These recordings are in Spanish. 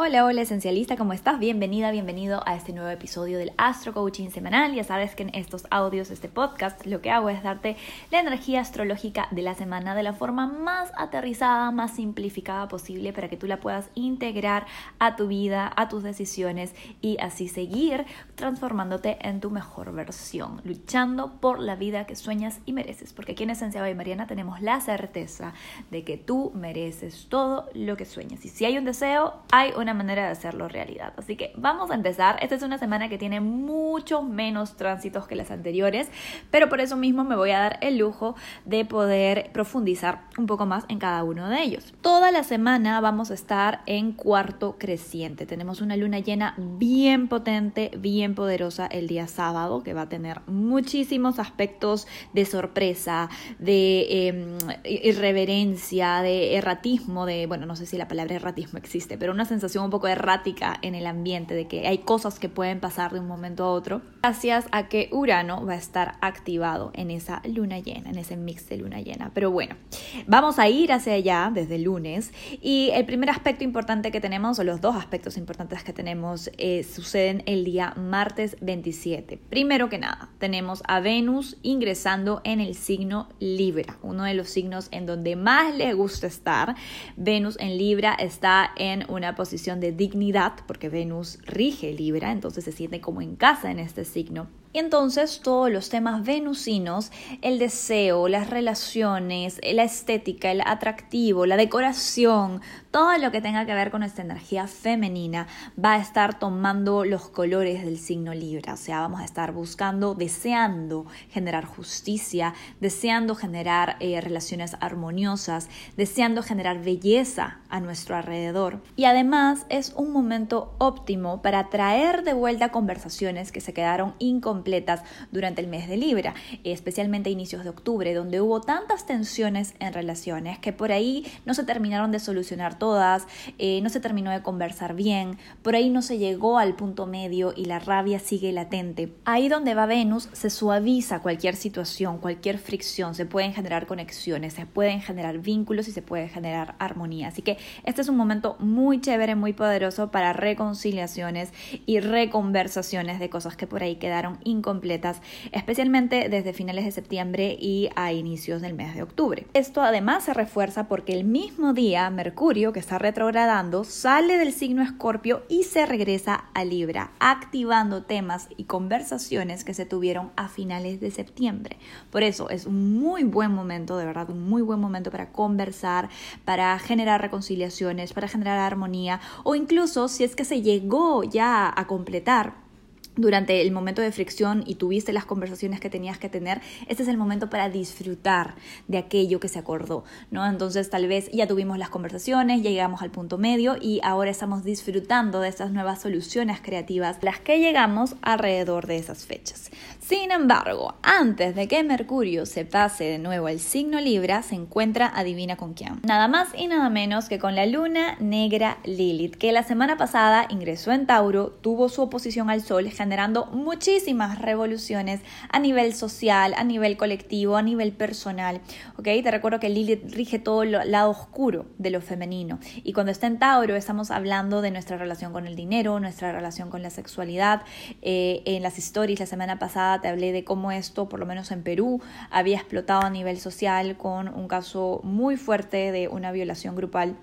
Hola, hola esencialista, ¿cómo estás? Bienvenida, bienvenido a este nuevo episodio del Astro Coaching Semanal. Ya sabes que en estos audios, este podcast, lo que hago es darte la energía astrológica de la semana de la forma más aterrizada, más simplificada posible para que tú la puedas integrar a tu vida, a tus decisiones y así seguir transformándote en tu mejor versión, luchando por la vida que sueñas y mereces. Porque aquí en Esencia y Mariana tenemos la certeza de que tú mereces todo lo que sueñas. Y si hay un deseo, hay una manera de hacerlo realidad. Así que vamos a empezar. Esta es una semana que tiene muchos menos tránsitos que las anteriores, pero por eso mismo me voy a dar el lujo de poder profundizar un poco más en cada uno de ellos. Toda la semana vamos a estar en cuarto creciente. Tenemos una luna llena bien potente, bien poderosa el día sábado, que va a tener muchísimos aspectos de sorpresa, de em, irreverencia, de erratismo, de, bueno, no sé si la palabra erratismo existe, pero una sensación un poco errática en el ambiente, de que hay cosas que pueden pasar de un momento a otro, gracias a que Urano va a estar activado en esa luna llena, en ese mix de luna llena. Pero bueno, vamos a ir hacia allá desde el lunes y el primer aspecto importante que tenemos, o los dos aspectos importantes que tenemos, eh, suceden el día martes 27. Primero que nada, tenemos a Venus ingresando en el signo Libra, uno de los signos en donde más le gusta estar. Venus en Libra está en una posición de dignidad, porque Venus rige Libra, entonces se siente como en casa en este signo. Y entonces todos los temas venusinos, el deseo, las relaciones, la estética, el atractivo, la decoración, todo lo que tenga que ver con esta energía femenina va a estar tomando los colores del signo Libra. O sea, vamos a estar buscando, deseando generar justicia, deseando generar eh, relaciones armoniosas, deseando generar belleza a nuestro alrededor. Y además es un momento óptimo para traer de vuelta conversaciones que se quedaron incompletas completas durante el mes de Libra, especialmente a inicios de octubre, donde hubo tantas tensiones en relaciones que por ahí no se terminaron de solucionar todas, eh, no se terminó de conversar bien, por ahí no se llegó al punto medio y la rabia sigue latente. Ahí donde va Venus se suaviza cualquier situación, cualquier fricción, se pueden generar conexiones, se pueden generar vínculos y se puede generar armonía. Así que este es un momento muy chévere, muy poderoso para reconciliaciones y reconversaciones de cosas que por ahí quedaron incompletas, especialmente desde finales de septiembre y a inicios del mes de octubre. Esto además se refuerza porque el mismo día Mercurio, que está retrogradando, sale del signo Escorpio y se regresa a Libra, activando temas y conversaciones que se tuvieron a finales de septiembre. Por eso es un muy buen momento, de verdad, un muy buen momento para conversar, para generar reconciliaciones, para generar armonía o incluso si es que se llegó ya a completar durante el momento de fricción y tuviste las conversaciones que tenías que tener, este es el momento para disfrutar de aquello que se acordó, ¿no? Entonces tal vez ya tuvimos las conversaciones, ya llegamos al punto medio y ahora estamos disfrutando de estas nuevas soluciones creativas, las que llegamos alrededor de esas fechas. Sin embargo, antes de que Mercurio se pase de nuevo al signo Libra, se encuentra, adivina con quién. Nada más y nada menos que con la luna negra Lilith, que la semana pasada ingresó en Tauro, tuvo su oposición al Sol, generando muchísimas revoluciones a nivel social, a nivel colectivo, a nivel personal. ¿ok? Te recuerdo que Lilith rige todo el lado oscuro de lo femenino. Y cuando está en Tauro estamos hablando de nuestra relación con el dinero, nuestra relación con la sexualidad. Eh, en las stories la semana pasada te hablé de cómo esto, por lo menos en Perú, había explotado a nivel social con un caso muy fuerte de una violación grupal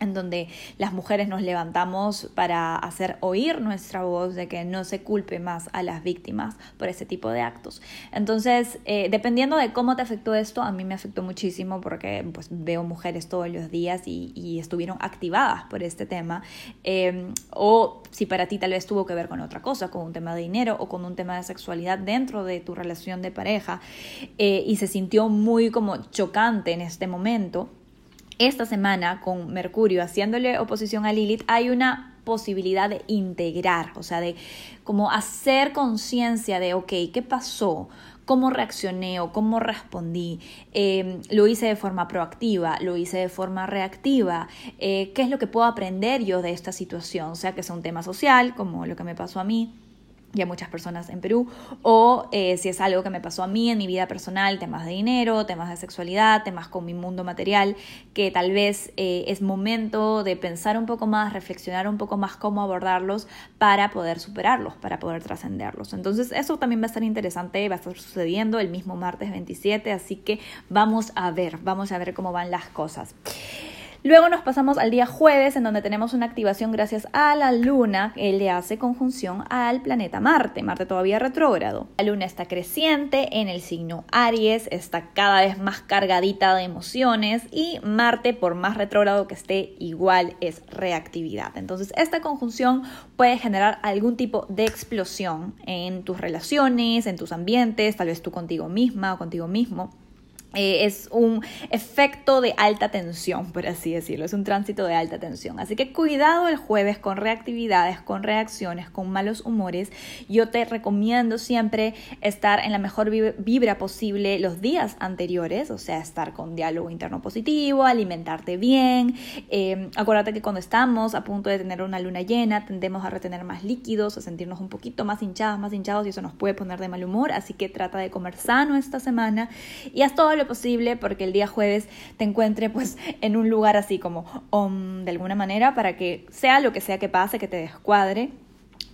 en donde las mujeres nos levantamos para hacer oír nuestra voz de que no se culpe más a las víctimas por ese tipo de actos. Entonces, eh, dependiendo de cómo te afectó esto, a mí me afectó muchísimo porque pues, veo mujeres todos los días y, estuvieron activadas por este tema. Em, o si para ti tal vez tuvo que ver con otra cosa, con un tema de dinero o con un tema de sexualidad dentro de tu relación de pareja eh, y se sintió muy como chocante en este momento esta semana con Mercurio haciéndole oposición a Lilith hay una posibilidad de integrar, o sea, de como hacer conciencia de, ok, ¿qué pasó? ¿Cómo reaccioné o cómo respondí? Em, ¿Lo hice de forma proactiva? ¿Lo hice de forma reactiva? Eh, ¿Qué es lo que puedo aprender yo de esta situación? O sea, que sea un tema social, como lo que me pasó a mí y a muchas personas en Perú, o eh, si es algo que me pasó a mí en mi vida personal, temas de dinero, temas de sexualidad, temas con mi mundo material, que tal vez eh, es momento de pensar un poco más, reflexionar un poco más cómo abordarlos para poder superarlos, para poder trascenderlos. Entonces eso también va a estar interesante, va a estar sucediendo el mismo martes 27, así que vamos a ver, vamos a ver cómo van las cosas. Luego nos pasamos al día jueves, en donde tenemos una activación gracias a la luna, que le hace conjunción al planeta Marte, Marte todavía retrógrado. La luna está creciente en el signo Aries, está cada vez más cargadita de emociones y Marte, por más retrógrado que esté, igual es reactividad. Entonces, esta conjunción puede generar algún tipo de explosión en tus relaciones, en tus ambientes, tal vez tú contigo misma o contigo mismo. Eh, es un efecto de alta tensión, por así decirlo, es un tránsito de alta tensión. Así que cuidado el jueves con reactividades, con reacciones, con malos humores. Yo te recomiendo siempre estar en la mejor vibra posible los días anteriores, o sea, estar con diálogo interno positivo, alimentarte bien. Eh, acuérdate que cuando estamos a punto de tener una luna llena, tendemos a retener más líquidos, a sentirnos un poquito más hinchados, más hinchados y eso nos puede poner de mal humor. Así que trata de comer sano esta semana y haz todo posible porque el día jueves te encuentre pues en un lugar así como de alguna manera para que sea lo que sea que pase, que te descuadre,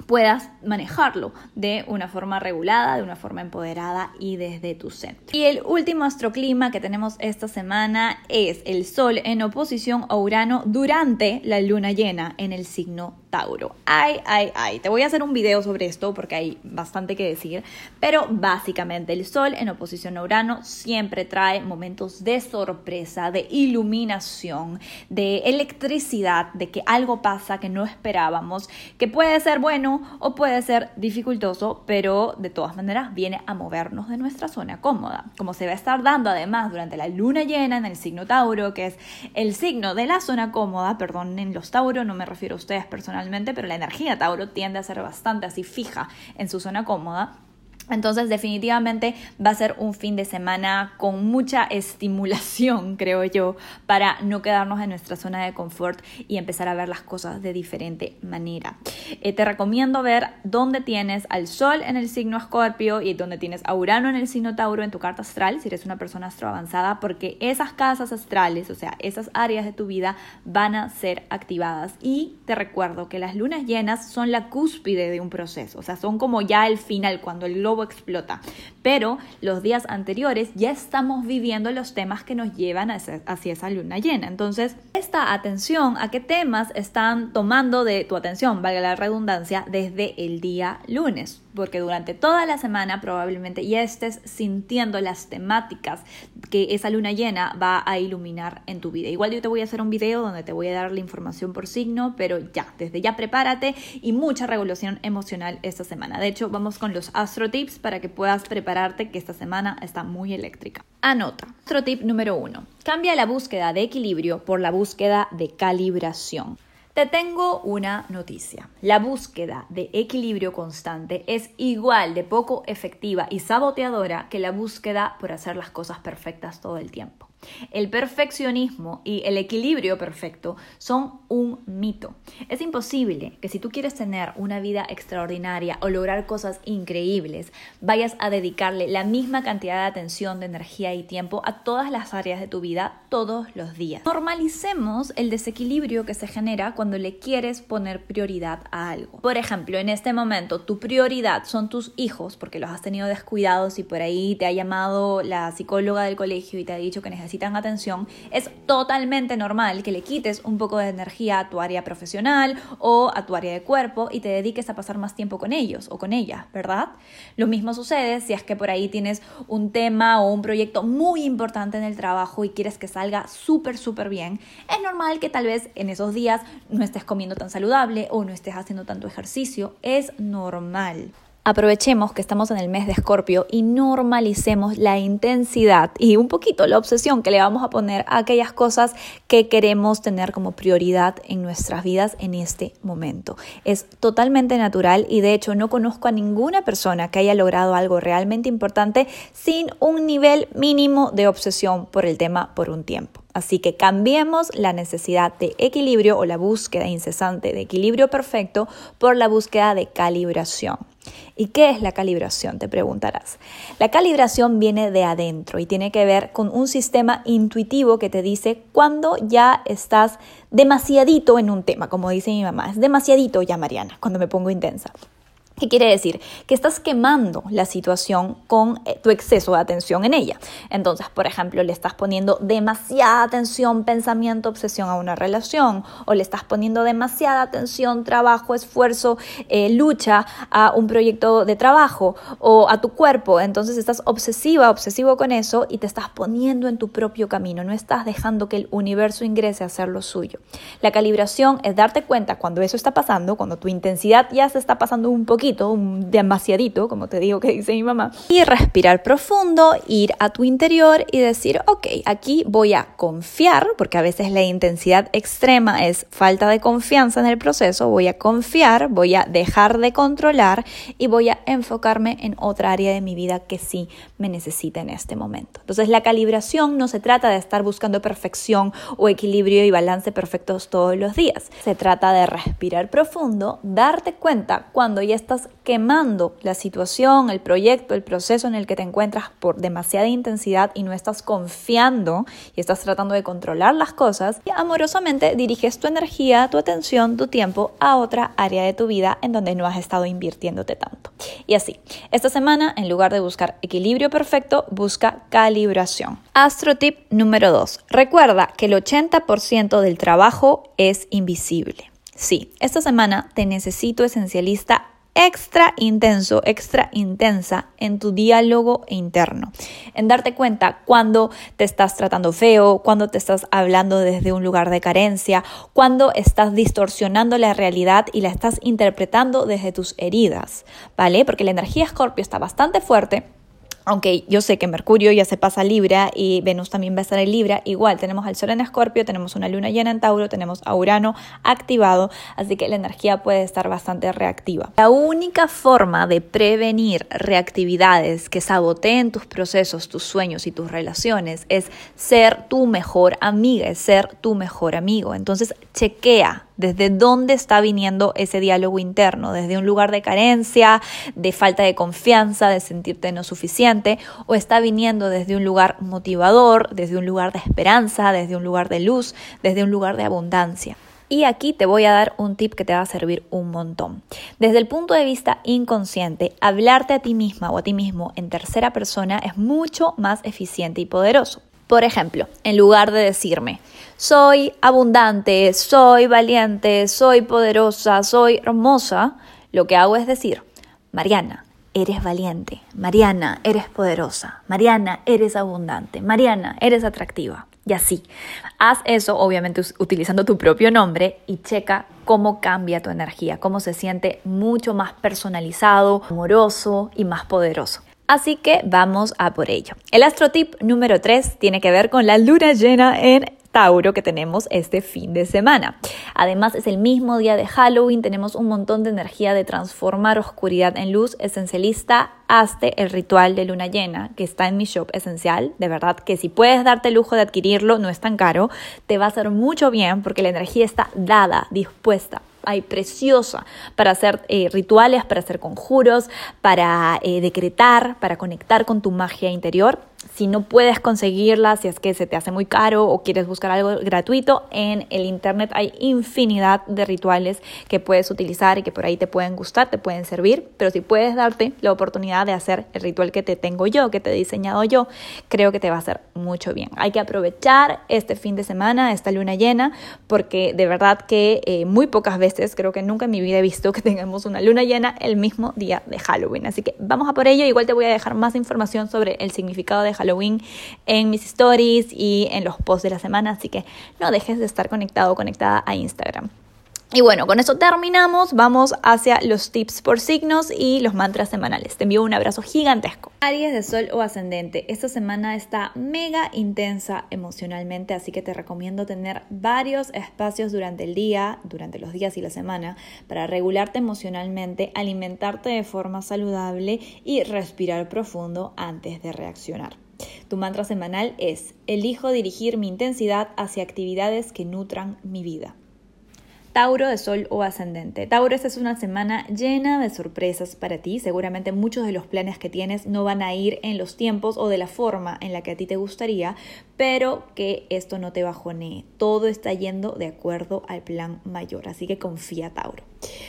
puedas manejarlo de una forma regulada, de una forma empoderada y desde tu centro. Y el último astroclima que tenemos esta semana es el Sol en oposición a Urano durante la luna llena en el signo Tauro. Ay, ay, ay. Te voy a hacer un video sobre esto porque hay bastante que decir. Pero básicamente el Sol en oposición a Urano siempre trae momentos de sorpresa, de iluminación, de electricidad, de que algo pasa que no esperábamos, que puede ser bueno o puede ser dificultoso, pero de todas maneras viene a movernos de nuestra zona cómoda. Como se va a estar dando además durante la luna llena en el signo Tauro, que es el signo de la zona cómoda, perdón, en los Tauro, no me refiero a ustedes personalmente pero la energía Tauro tiende a ser bastante así fija en su zona cómoda. Entonces definitivamente va a ser un fin de semana con mucha estimulación, creo yo, para no quedarnos en nuestra zona de confort y empezar a ver las cosas de diferente manera. Eh, te recomiendo ver dónde tienes al Sol en el signo Escorpio y dónde tienes a Urano en el signo Tauro en tu carta astral, si eres una persona astro avanzada, porque esas casas astrales, o sea, esas áreas de tu vida van a ser activadas. Y te recuerdo que las lunas llenas son la cúspide de un proceso, o sea, son como ya el final, cuando el globo explota. Pero los días anteriores ya estamos viviendo los temas que nos llevan hacia esa luna llena. Entonces, esta atención a qué temas están tomando de tu atención, valga la redundancia, desde el día lunes porque durante toda la semana probablemente ya estés sintiendo las temáticas que esa luna llena va a iluminar en tu vida. Igual yo te voy a hacer un video donde te voy a dar la información por signo, pero ya, desde ya prepárate y mucha regulación emocional esta semana. De hecho, vamos con los astro tips para que puedas prepararte que esta semana está muy eléctrica. Anota. Astro tip número uno. Cambia la búsqueda de equilibrio por la búsqueda de calibración. Te tengo una noticia. La búsqueda de equilibrio constante es igual de poco efectiva y saboteadora que la búsqueda por hacer las cosas perfectas todo el tiempo. El perfeccionismo y el equilibrio perfecto son un mito. Es imposible que si tú quieres tener una vida extraordinaria o lograr cosas increíbles, vayas a dedicarle la misma cantidad de atención, de energía y tiempo a todas las áreas de tu vida todos los días. Normalicemos el desequilibrio que se genera cuando le quieres poner prioridad a algo. Por ejemplo, en este momento tu prioridad son tus hijos porque los has tenido descuidados y por ahí te ha llamado la psicóloga del colegio y te ha dicho que necesitas necesitan atención, es totalmente normal que le quites un poco de energía a tu área profesional o a tu área de cuerpo y te dediques a pasar más tiempo con ellos o con ella, ¿verdad? Lo mismo sucede si es que por ahí tienes un tema o un proyecto muy importante en el trabajo y quieres que salga súper, súper bien. Es normal que tal vez en esos días no estés comiendo tan saludable o no estés haciendo tanto ejercicio. Es normal. Aprovechemos que estamos en el mes de Escorpio y normalicemos la intensidad y un poquito la obsesión que le vamos a poner a aquellas cosas que queremos tener como prioridad en nuestras vidas en este momento. Es totalmente natural y de hecho no conozco a ninguna persona que haya logrado algo realmente importante sin un nivel mínimo de obsesión por el tema por un tiempo. Así que cambiemos la necesidad de equilibrio o la búsqueda incesante de equilibrio perfecto por la búsqueda de calibración. ¿Y qué es la calibración? Te preguntarás. La calibración viene de adentro y tiene que ver con un sistema intuitivo que te dice cuando ya estás demasiadito en un tema, como dice mi mamá, es demasiadito ya Mariana, cuando me pongo intensa. ¿Qué quiere decir? Que estás quemando la situación con eh, tu exceso de atención en ella. Entonces, por ejemplo, le estás poniendo demasiada atención, pensamiento, obsesión a una relación, o le estás poniendo demasiada atención, trabajo, esfuerzo, eh, lucha a un proyecto de trabajo o a tu cuerpo. Entonces estás obsesiva, obsesivo con eso y te estás poniendo en tu propio camino. No estás dejando que el universo ingrese a hacer lo suyo. La calibración es darte cuenta cuando eso está pasando, cuando tu intensidad ya se está pasando un poquito un demasiadito, como te digo que dice mi mamá, y respirar profundo, ir a tu interior y decir, ok, aquí voy a confiar, porque a veces la intensidad extrema es falta de confianza en el proceso, voy a confiar, voy a dejar de controlar y voy a enfocarme en otra área de mi vida que sí me necesita en este momento. Entonces la calibración no se trata de estar buscando perfección o equilibrio y balance perfectos todos los días, se trata de respirar profundo, darte cuenta cuando ya estás quemando la situación, el proyecto, el proceso en el que te encuentras por demasiada intensidad y no estás confiando y estás tratando de controlar las cosas, y amorosamente diriges tu energía, tu atención, tu tiempo a otra área de tu vida en donde no has estado invirtiéndote tanto. Y así, esta semana, en lugar de buscar equilibrio perfecto, busca calibración. Astro tip número 2. Recuerda que el 80% del trabajo es invisible. Sí, esta semana te necesito esencialista extra intenso, extra intensa en tu diálogo interno, en darte cuenta cuando te estás tratando feo, cuando te estás hablando desde un lugar de carencia, cuando estás distorsionando la realidad y la estás interpretando desde tus heridas, ¿vale? Porque la energía Escorpio está bastante fuerte aunque yo sé que Mercurio ya se pasa a Libra y Venus también va a estar en Libra, igual tenemos al Sol en Escorpio, tenemos una luna llena en Tauro, tenemos a Urano activado, así que la energía puede estar bastante reactiva. La única forma de prevenir reactividades que saboteen tus procesos, tus sueños y tus relaciones es ser tu mejor amiga, es ser tu mejor amigo. Entonces, chequea desde dónde está viniendo ese diálogo interno, desde un lugar de carencia, de falta de confianza, de sentirte no suficiente, o está viniendo desde un lugar motivador, desde un lugar de esperanza, desde un lugar de luz, desde un lugar de abundancia. Y aquí te voy a dar un tip que te va a servir un montón. Desde el punto de vista inconsciente, hablarte a ti misma o a ti mismo en tercera persona es mucho más eficiente y poderoso. Por ejemplo, en lugar de decirme, soy abundante, soy valiente, soy poderosa, soy hermosa, lo que hago es decir, Mariana, eres valiente, Mariana, eres poderosa, Mariana, eres abundante, Mariana, eres atractiva. Y así, haz eso obviamente utilizando tu propio nombre y checa cómo cambia tu energía, cómo se siente mucho más personalizado, amoroso y más poderoso. Así que vamos a por ello. El astrotip número 3 tiene que ver con la luna llena en Tauro que tenemos este fin de semana. Además es el mismo día de Halloween, tenemos un montón de energía de transformar oscuridad en luz. Esencialista, hazte el ritual de luna llena que está en mi shop esencial. De verdad que si puedes darte el lujo de adquirirlo, no es tan caro, te va a hacer mucho bien porque la energía está dada, dispuesta hay preciosa para hacer eh, rituales, para hacer conjuros, para eh, decretar, para conectar con tu magia interior. Si no puedes conseguirla, si es que se te hace muy caro o quieres buscar algo gratuito, en el Internet hay infinidad de rituales que puedes utilizar y que por ahí te pueden gustar, te pueden servir, pero si puedes darte la oportunidad de hacer el ritual que te tengo yo, que te he diseñado yo, creo que te va a hacer mucho bien. Hay que aprovechar este fin de semana, esta luna llena, porque de verdad que eh, muy pocas veces, creo que nunca en mi vida he visto que tengamos una luna llena el mismo día de Halloween. Así que vamos a por ello. Igual te voy a dejar más información sobre el significado de Halloween en mis stories y en los posts de la semana, así que no dejes de estar conectado o conectada a Instagram. Y bueno, con eso terminamos. Vamos hacia los tips por signos y los mantras semanales. Te envío un abrazo gigantesco. Aries de Sol o Ascendente. Esta semana está mega intensa emocionalmente, así que te recomiendo tener varios espacios durante el día, durante los días y la semana, para regularte emocionalmente, alimentarte de forma saludable y respirar profundo antes de reaccionar. Tu mantra semanal es, elijo dirigir mi intensidad hacia actividades que nutran mi vida. Tauro de Sol o Ascendente. Tauro, esta es una semana llena de sorpresas para ti. Seguramente muchos de los planes que tienes no van a ir en los tiempos o de la forma en la que a ti te gustaría, pero que esto no te bajonee. Todo está yendo de acuerdo al plan mayor, así que confía, Tauro.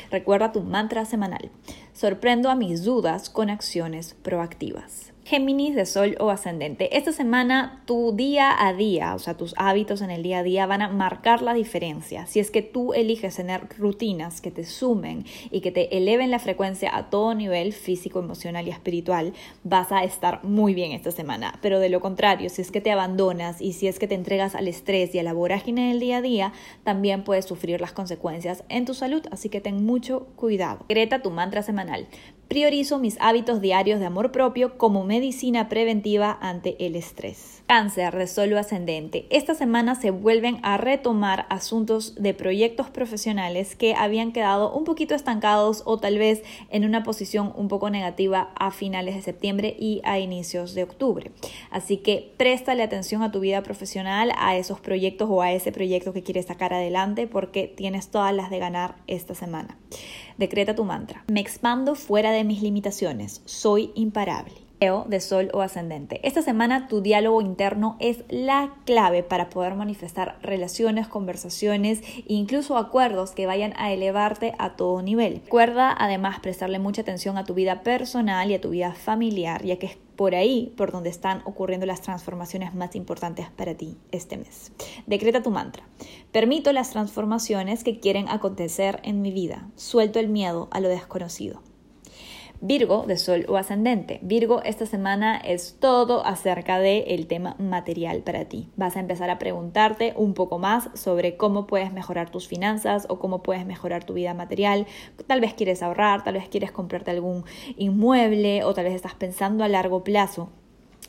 Recuerda tu mantra semanal. Sorprendo a mis dudas con acciones proactivas. Géminis de Sol o Ascendente. Esta semana tu día a día, o sea, tus hábitos en el día a día van a marcar la diferencia. Si es que tú eliges tener rutinas que te sumen y que te eleven la frecuencia a todo nivel físico, emocional y espiritual, vas a estar muy bien esta semana. Pero de lo contrario, si es que te abandonas y si es que te entregas al estrés y a la vorágine del día a día, también puedes sufrir las consecuencias en tu salud. Así que ten mucho cuidado. Greta tu mantra semanal. Priorizo mis hábitos diarios de amor propio como medicina preventiva ante el estrés. Cáncer, resuelvo ascendente. Esta semana se vuelven a retomar asuntos de proyectos profesionales que habían quedado un poquito estancados o tal vez en una posición un poco negativa a finales de septiembre y a inicios de octubre. Así que préstale atención a tu vida profesional, a esos proyectos o a ese proyecto que quieres sacar adelante porque tienes todas las de ganar esta semana. Decreta tu mantra. Me expando fuera de mis limitaciones. Soy imparable. Leo de Sol o Ascendente. Esta semana tu diálogo interno es la clave para poder manifestar relaciones, conversaciones e incluso acuerdos que vayan a elevarte a todo nivel. Recuerda además prestarle mucha atención a tu vida personal y a tu vida familiar, ya que es por ahí por donde están ocurriendo las transformaciones más importantes para ti este mes. Decreta tu mantra. Permito las transformaciones que quieren acontecer en mi vida. Suelto el miedo a lo desconocido. Virgo de Sol o Ascendente. Virgo, esta semana es todo acerca del el tema material para ti. Vas a empezar a preguntarte un poco más sobre cómo puedes mejorar tus finanzas o cómo puedes mejorar tu vida material. Tal vez quieres ahorrar, tal vez quieres comprarte algún inmueble o tal vez estás pensando a largo plazo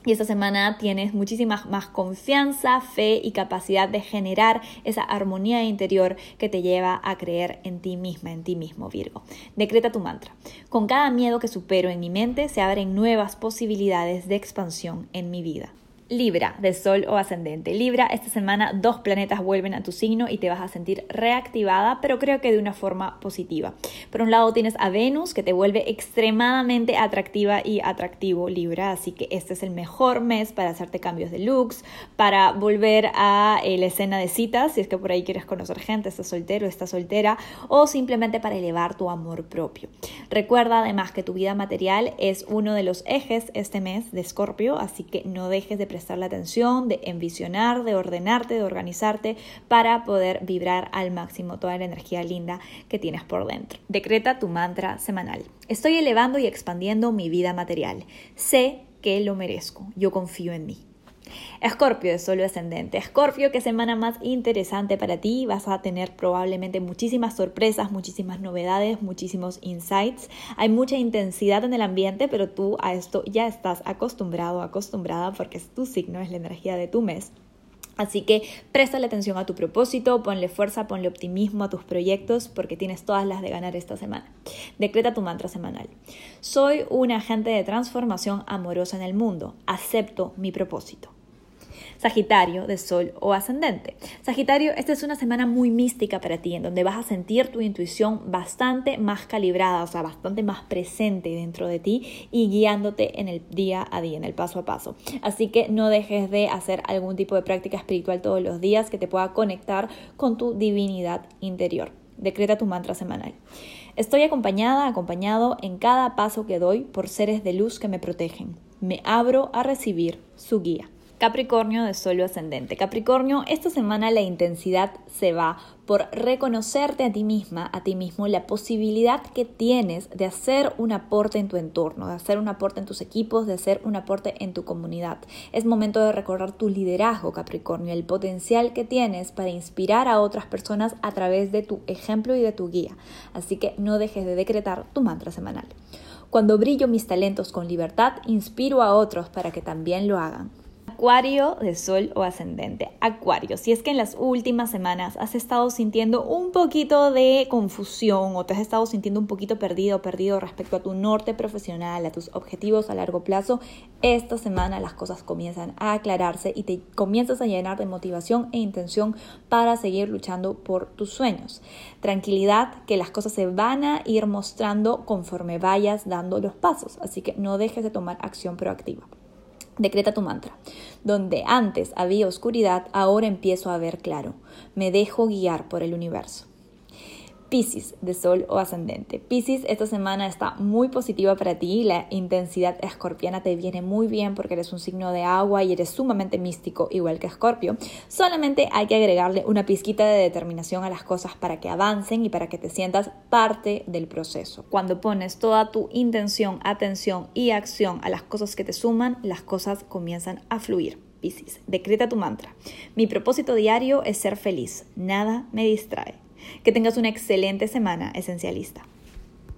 y esta semana tienes muchísima más confianza, fe y capacidad de generar esa armonía interior que te lleva a creer en ti misma, en ti mismo, Virgo. Decreta tu mantra. Con cada miedo que supero en mi mente se abren nuevas posibilidades de expansión en mi vida. Libra, de Sol o Ascendente. Libra, esta semana dos planetas vuelven a tu signo y te vas a sentir reactivada, pero creo que de una forma positiva. Por un lado tienes a Venus, que te vuelve extremadamente atractiva y atractivo, Libra, así que este es el mejor mes para hacerte cambios de looks, para volver a eh, la escena de citas, si es que por ahí quieres conocer gente, estás soltero, estás soltera, o simplemente para elevar tu amor propio. Recuerda además que tu vida material es uno de los ejes este mes de Escorpio, así que no dejes de prestarle atención, de envisionar, de ordenarte, de organizarte para poder vibrar al máximo toda la energía linda que tienes por dentro. Decreta tu mantra semanal. Estoy elevando y expandiendo mi vida material. Sé que lo merezco. Yo confío en mí. Escorpio de Sol ascendente. Escorpio, qué semana más interesante para ti. Vas a tener probablemente muchísimas sorpresas, muchísimas novedades, muchísimos insights. Hay mucha intensidad en el ambiente, pero tú a esto ya estás acostumbrado, acostumbrada porque es tu signo, es la energía de tu mes. Así que préstale atención a tu propósito, ponle fuerza, ponle optimismo a tus proyectos porque tienes todas las de ganar esta semana. Decreta tu mantra semanal. Soy un agente de transformación amorosa en el mundo. Acepto mi propósito. Sagitario de Sol o Ascendente. Sagitario, esta es una semana muy mística para ti, en donde vas a sentir tu intuición bastante más calibrada, o sea, bastante más presente dentro de ti y guiándote en el día a día, en el paso a paso. Así que no dejes de hacer algún tipo de práctica espiritual todos los días que te pueda conectar con tu divinidad interior. Decreta tu mantra semanal. Estoy acompañada, acompañado en cada paso que doy por seres de luz que me protegen. Me abro a recibir su guía. Capricornio de solo ascendente. Capricornio, esta semana la intensidad se va por reconocerte a ti misma, a ti mismo, la posibilidad que tienes de hacer un aporte en tu entorno, de hacer un aporte en tus equipos, de hacer un aporte en tu comunidad. Es momento de recordar tu liderazgo, Capricornio, el potencial que tienes para inspirar a otras personas a través de tu ejemplo y de tu guía. Así que no dejes de decretar tu mantra semanal. Cuando brillo mis talentos con libertad, inspiro a otros para que también lo hagan. Acuario de Sol o Ascendente. Acuario, si es que en las últimas semanas has estado sintiendo un poquito de confusión o te has estado sintiendo un poquito perdido perdido respecto a tu norte profesional, a tus objetivos a largo plazo, esta semana las cosas comienzan a aclararse y te comienzas a llenar de motivación e intención para seguir luchando por tus sueños. Tranquilidad que las cosas se van a ir mostrando conforme vayas dando los pasos, así que no dejes de tomar acción proactiva. Decreta tu mantra. Donde antes había oscuridad, ahora empiezo a ver claro. Me dejo guiar por el universo. Piscis de Sol o Ascendente. Piscis esta semana está muy positiva para ti, la intensidad escorpiana te viene muy bien porque eres un signo de agua y eres sumamente místico igual que Escorpio. Solamente hay que agregarle una pizquita de determinación a las cosas para que avancen y para que te sientas parte del proceso. Cuando pones toda tu intención, atención y acción a las cosas que te suman, las cosas comienzan a fluir. Piscis, decreta tu mantra. Mi propósito diario es ser feliz, nada me distrae. Que tengas una excelente semana esencialista.